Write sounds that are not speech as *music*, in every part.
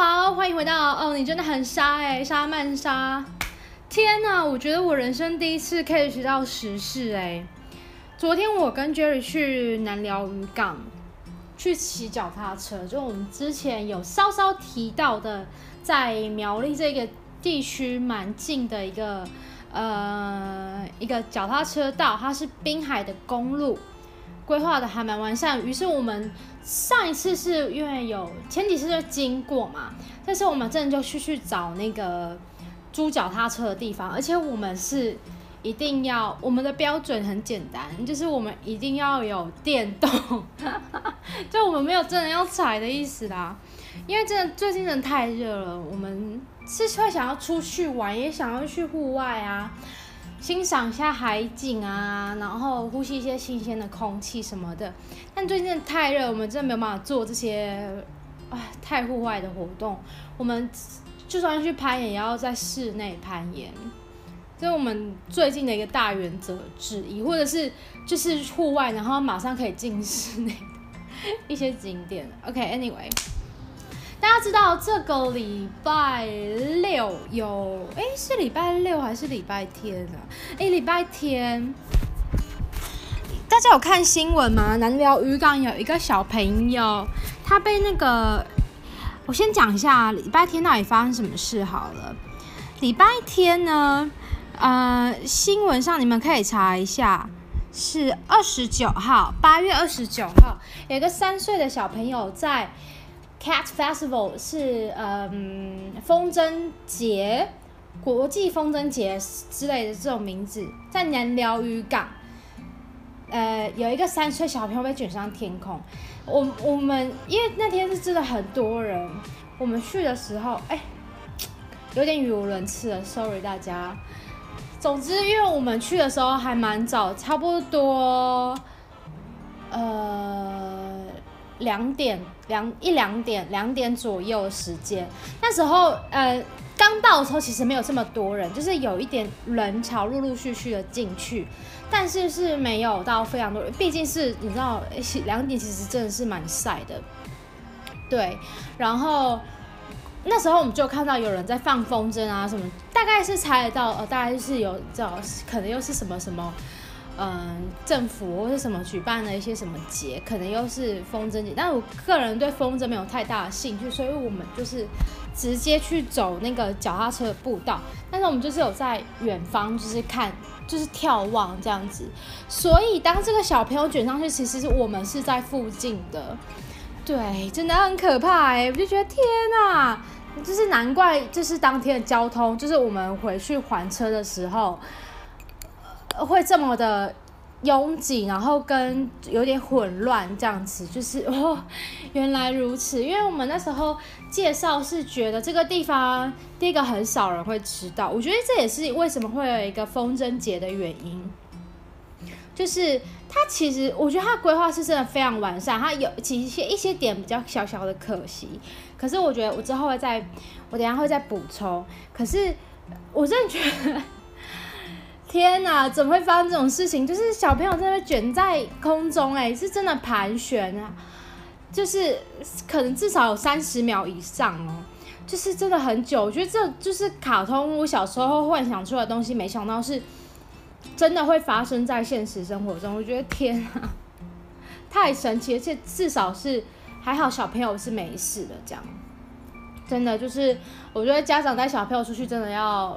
好，欢迎回到哦，你真的很沙哎，沙曼沙。天呐，我觉得我人生第一次可以学到时事哎。昨天我跟 Jerry 去南寮渔港去骑脚踏车，就我们之前有稍稍提到的，在苗栗这个地区蛮近的一个呃一个脚踏车道，它是滨海的公路，规划的还蛮完善。于是我们上一次是因为有前几次就经过嘛，但是我们真的就去去找那个。租脚踏车的地方，而且我们是一定要，我们的标准很简单，就是我们一定要有电动，*laughs* 就我们没有真的要踩的意思啦。因为真的最近真的太热了，我们是会想要出去玩，也想要去户外啊，欣赏一下海景啊，然后呼吸一些新鲜的空气什么的。但最近太热，我们真的没有办法做这些唉太户外的活动，我们。就算去攀岩，也要在室内攀岩，这是我们最近的一个大原则之一，或者是就是户外，然后马上可以进室内 *laughs* 一些景点。OK，Anyway，大家知道这个礼拜六有，哎，是礼拜六还是礼拜天啊？哎，礼拜天，大家有看新闻吗？南寮渔港有一个小朋友，他被那个。我先讲一下礼拜天到底发生什么事好了。礼拜天呢，呃，新闻上你们可以查一下，是二十九号，八月二十九号，有一个三岁的小朋友在 Cat Festival，是嗯风筝节、国际风筝节之类的这种名字，在南寮渔港，呃，有一个三岁小朋友被卷上天空。我我们因为那天是真的很多人，我们去的时候，哎，有点语无伦次了，sorry 大家。总之，因为我们去的时候还蛮早，差不多，呃，两点两一两点两点左右时间，那时候呃。刚到的时候其实没有这么多人，就是有一点人潮陆陆续续的进去，但是是没有到非常多人，毕竟是你知道两点其实真的是蛮晒的，对。然后那时候我们就看到有人在放风筝啊什么，大概是猜得到，呃，大概是有叫可能又是什么什么。嗯，政府或是什么举办了一些什么节，可能又是风筝节，但我个人对风筝没有太大的兴趣，所以我们就是直接去走那个脚踏车的步道。但是我们就是有在远方，就是看，就是眺望这样子。所以当这个小朋友卷上去，其实是我们是在附近的，对，真的很可怕哎！我就觉得天哪，就是难怪，就是当天的交通，就是我们回去还车的时候。会这么的拥挤，然后跟有点混乱这样子，就是哦，原来如此。因为我们那时候介绍是觉得这个地方第一个很少人会知道，我觉得这也是为什么会有一个风筝节的原因。就是它其实我觉得它规划是真的非常完善，它有其实一些点比较小小的可惜，可是我觉得我之后会再，我等下会再补充。可是我真的觉得。天呐，怎么会发生这种事情？就是小朋友在那卷在空中，哎，是真的盘旋啊，就是可能至少有三十秒以上哦，就是真的很久。我觉得这就是卡通，我小时候幻想出来的东西，没想到是真的会发生在现实生活中。我觉得天啊，太神奇，而且至少是还好小朋友是没事的，这样真的就是我觉得家长带小朋友出去真的要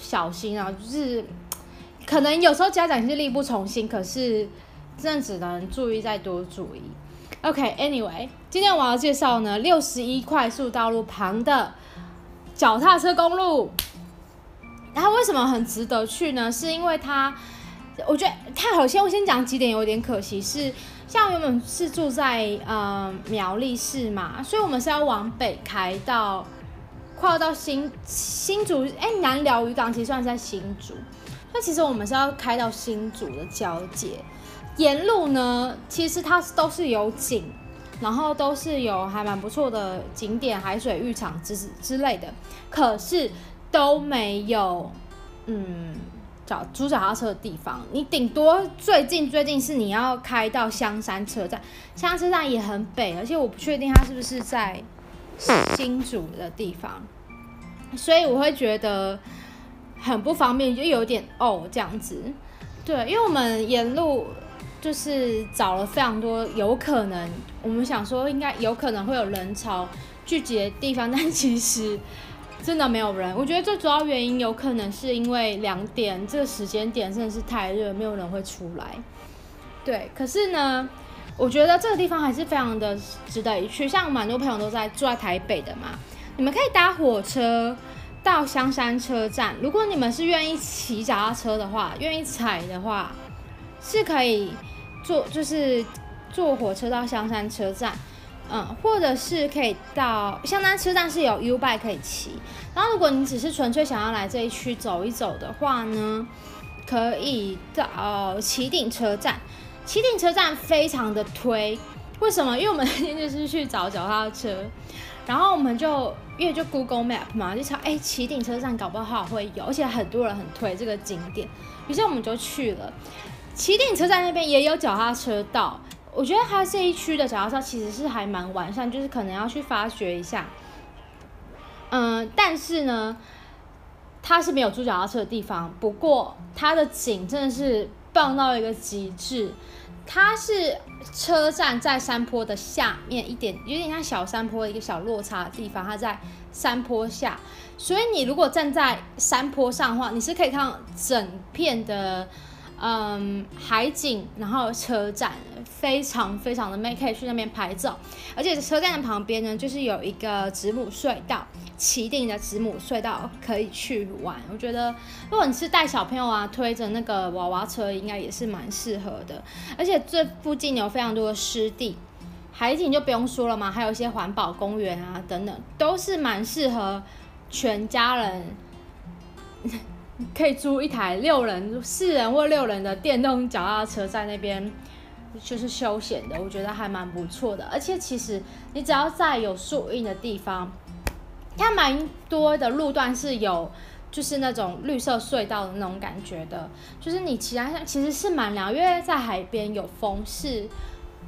小心啊，就是。可能有时候家长是力不从心，可是真的只能注意再多注意。OK，Anyway，今天我要介绍呢六十一快速道路旁的脚踏车公路。然后为什么很值得去呢？是因为它，我觉得它好像我先讲几点有点可惜，是像原本是住在呃苗栗市嘛，所以我们是要往北开到快要到新新竹，哎南寮渔港其实算是在新竹。那其实我们是要开到新竹的交界，沿路呢，其实它都是有景，然后都是有还蛮不错的景点，海水浴场之之类的，可是都没有，嗯，找租脚踏车的地方。你顶多最近最近是你要开到香山车站，香山车站也很北，而且我不确定它是不是在新竹的地方，所以我会觉得很不方便，就有点哦这样子。对，因为我们沿路就是找了非常多有可能，我们想说应该有可能会有人潮聚集的地方，但其实真的没有人。我觉得最主要原因有可能是因为两点这个时间点真的是太热，没有人会出来。对，可是呢。我觉得这个地方还是非常的值得一去，像蛮多朋友都在住在台北的嘛，你们可以搭火车到香山车站。如果你们是愿意骑脚踏车的话，愿意踩的话，是可以坐，就是坐火车到香山车站，嗯，或者是可以到香山车站是有 U bike 可以骑。然后如果你只是纯粹想要来这一区走一走的话呢，可以到旗顶车站。起顶车站非常的推，为什么？因为我们那天就是去找脚踏车，然后我们就因为就 Google Map 嘛，就查哎起顶车站搞不好会有，而且很多人很推这个景点，于是我们就去了。起顶车站那边也有脚踏车道，我觉得它这一区的脚踏车其实是还蛮完善，就是可能要去发掘一下。嗯，但是呢，它是没有租脚踏车的地方，不过它的景真的是棒到一个极致。它是车站在山坡的下面一点，有点像小山坡一个小落差的地方，它在山坡下，所以你如果站在山坡上的话，你是可以看到整片的。嗯，海景，然后车站非常非常的美，可以去那边拍照。而且车站的旁边呢，就是有一个子母隧道，起顶的子母隧道可以去玩。我觉得，如果你是带小朋友啊，推着那个娃娃车，应该也是蛮适合的。而且这附近有非常多的湿地，海景就不用说了嘛，还有一些环保公园啊等等，都是蛮适合全家人。可以租一台六人、四人或六人的电动脚踏车在那边，就是休闲的，我觉得还蛮不错的。而且其实你只要在有树荫的地方，它蛮多的路段是有，就是那种绿色隧道的那种感觉的。就是你骑来其实是蛮凉，因为在海边有风，是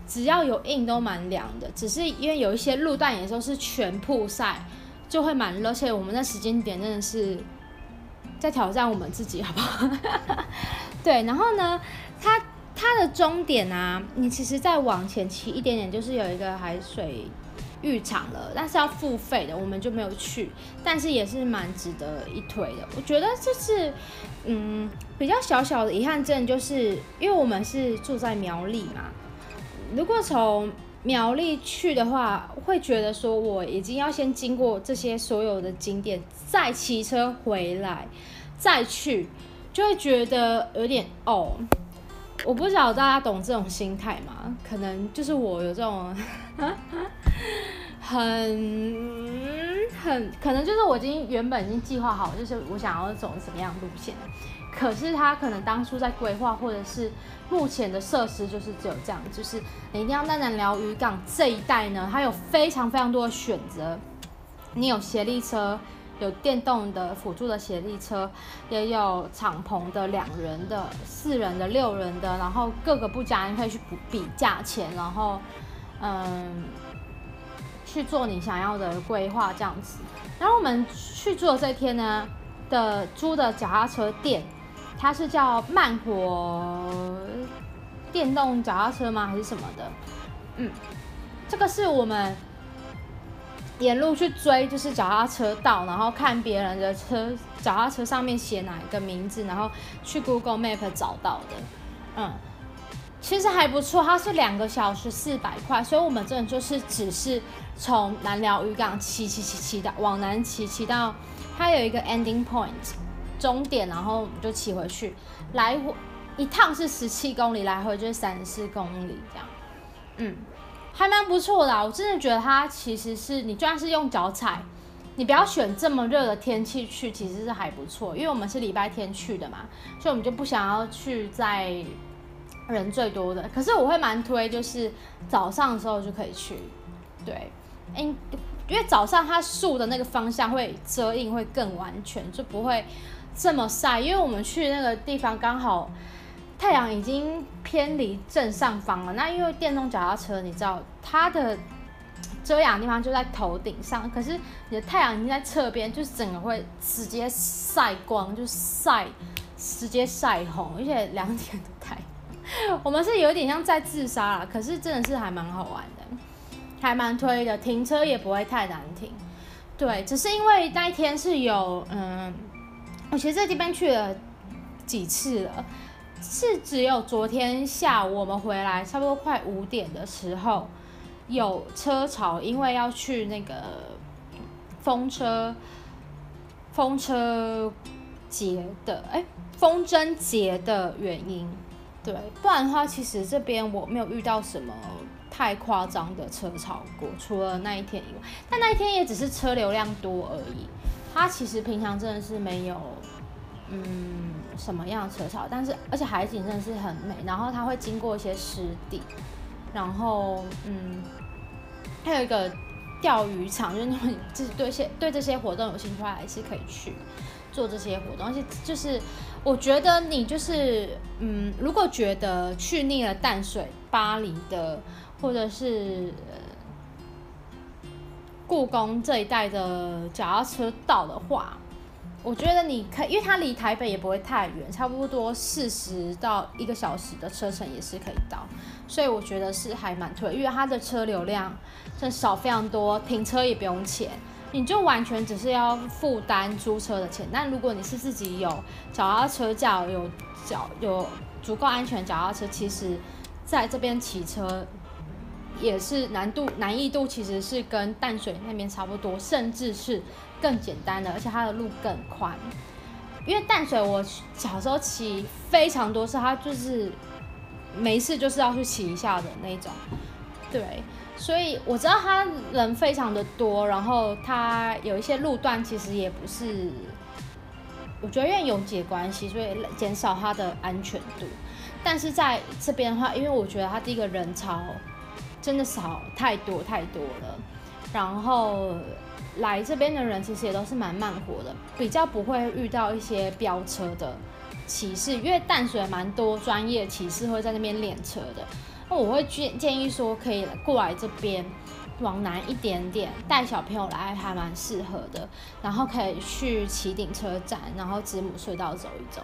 只要有硬都蛮凉的。只是因为有一些路段也都是全铺晒，就会蛮热。而且我们那时间点真的是。在挑战我们自己，好不好？*laughs* 对，然后呢，它它的终点啊，你其实再往前骑一点点，就是有一个海水浴场了，但是要付费的，我们就没有去，但是也是蛮值得一推的。我觉得这是嗯比较小小的遗憾，症，就是因为我们是住在苗栗嘛，如果从苗栗去的话，会觉得说我已经要先经过这些所有的景点，再骑车回来。再去就会觉得有点哦，我不知道大家懂这种心态吗？可能就是我有这种 *laughs* 很很可能就是我已经原本已经计划好，就是我想要走什么样路线，可是他可能当初在规划或者是目前的设施就是只有这样，就是你一定要在南寮渔港这一带呢，它有非常非常多的选择，你有协力车。有电动的辅助的协力车，也有敞篷的两人的、四人的、六人的，然后各个不加，你可以去比比价钱，然后嗯去做你想要的规划这样子。然后我们去住的这天呢的租的脚踏车店，它是叫慢活电动脚踏车吗？还是什么的？嗯，这个是我们。沿路去追，就是脚踏车道，然后看别人的车，脚踏车上面写哪一个名字，然后去 Google Map 找到的。嗯，其实还不错，它是两个小时四百块，所以我们真的就是只是从南寮渔港骑骑骑骑到往南骑骑到它有一个 ending point 终点，然后我们就骑回去，来回一趟是十七公里，来回就是三十四公里这样。嗯。还蛮不错的，我真的觉得它其实是你就算是用脚踩，你不要选这么热的天气去，其实是还不错。因为我们是礼拜天去的嘛，所以我们就不想要去在人最多的。可是我会蛮推，就是早上的时候就可以去。对，因因为早上它树的那个方向会遮阴会更完全，就不会这么晒。因为我们去那个地方刚好。太阳已经偏离正上方了，那因为电动脚踏车，你知道它的遮阳地方就在头顶上，可是你的太阳已经在侧边，就是整个会直接晒光，就晒直接晒红，而且两点的太阳，我们是有点像在自杀了，可是真的是还蛮好玩的，还蛮推的，停车也不会太难停。对，只是因为那一天是有嗯，我其实这地方去了几次了。是只有昨天下午我们回来，差不多快五点的时候有车潮，因为要去那个风车风车节的哎风筝节的原因，对，不然的话其实这边我没有遇到什么太夸张的车潮过，除了那一天以外，但那一天也只是车流量多而已，它其实平常真的是没有。嗯，什么样的车潮？但是而且海景真的是很美，然后它会经过一些湿地，然后嗯，还有一个钓鱼场，就是你就是对些对这些活动有兴趣的话，还是可以去做这些活动。而且就是我觉得你就是嗯，如果觉得去腻了淡水、巴黎的，或者是故宫这一带的脚踏车道的话。我觉得你可以，因为它离台北也不会太远，差不多四十到一个小时的车程也是可以到，所以我觉得是还蛮推，因为它的车流量真少非常多，停车也不用钱，你就完全只是要负担租车的钱。但如果你是自己有脚踏车架，有脚有足够安全脚踏车，其实在这边骑车也是难度难易度其实是跟淡水那边差不多，甚至是。更简单的，而且它的路更宽，因为淡水我小时候骑非常多次，它就是没事就是要去骑一下的那种，对，所以我知道它人非常的多，然后它有一些路段其实也不是，我觉得因为有解关系，所以减少它的安全度，但是在这边的话，因为我觉得它第一个人潮真的少太多太多了，然后。来这边的人其实也都是蛮慢活的，比较不会遇到一些飙车的骑士，因为淡水蛮多专业骑士会在那边练车的。那我会建建议说，可以过来这边往南一点点，带小朋友来还蛮适合的。然后可以去起顶车站，然后子母隧道走一走。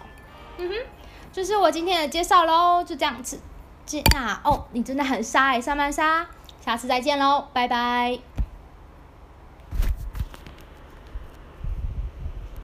嗯哼，就是我今天的介绍喽，就这样子。那哦，你真的很沙哎，上班杀，下次再见喽，拜拜。